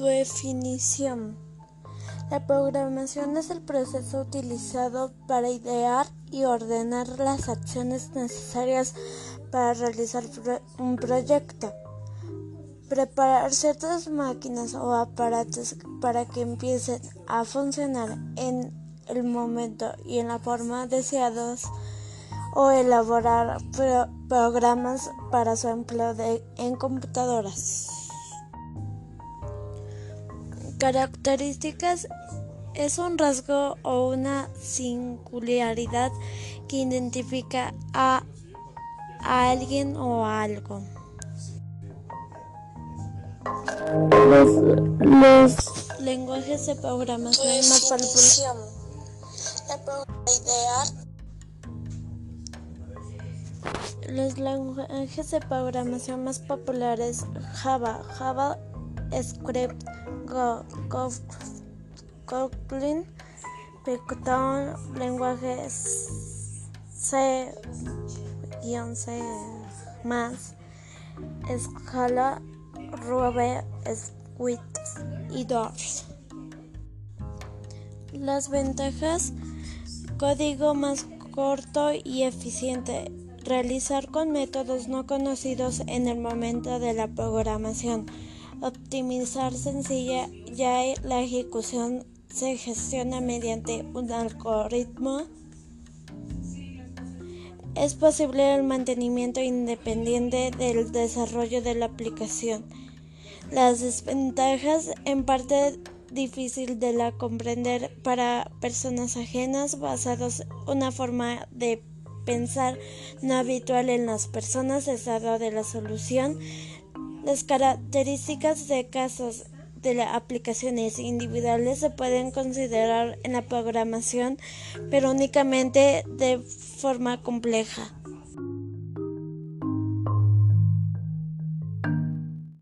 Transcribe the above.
Definición. La programación es el proceso utilizado para idear y ordenar las acciones necesarias para realizar un proyecto. Preparar ciertas máquinas o aparatos para que empiecen a funcionar en el momento y en la forma deseados o elaborar programas para su empleo en computadoras. Características es un rasgo o una singularidad que identifica a, alguien o a algo. Los, lenguajes de programación más populares. Los lenguajes de programación más populares Java, Java Script, Kotlin, Python, lenguajes C, C más, Scala, Ruby, Swift y Doors. Las ventajas, código más corto y eficiente, realizar con métodos no conocidos en el momento de la programación optimizar sencilla ya la ejecución se gestiona mediante un algoritmo. Es posible el mantenimiento independiente del desarrollo de la aplicación. Las desventajas en parte difícil de la comprender para personas ajenas basados una forma de pensar no habitual en las personas estado de la solución las características de casos de las aplicaciones individuales se pueden considerar en la programación, pero únicamente de forma compleja.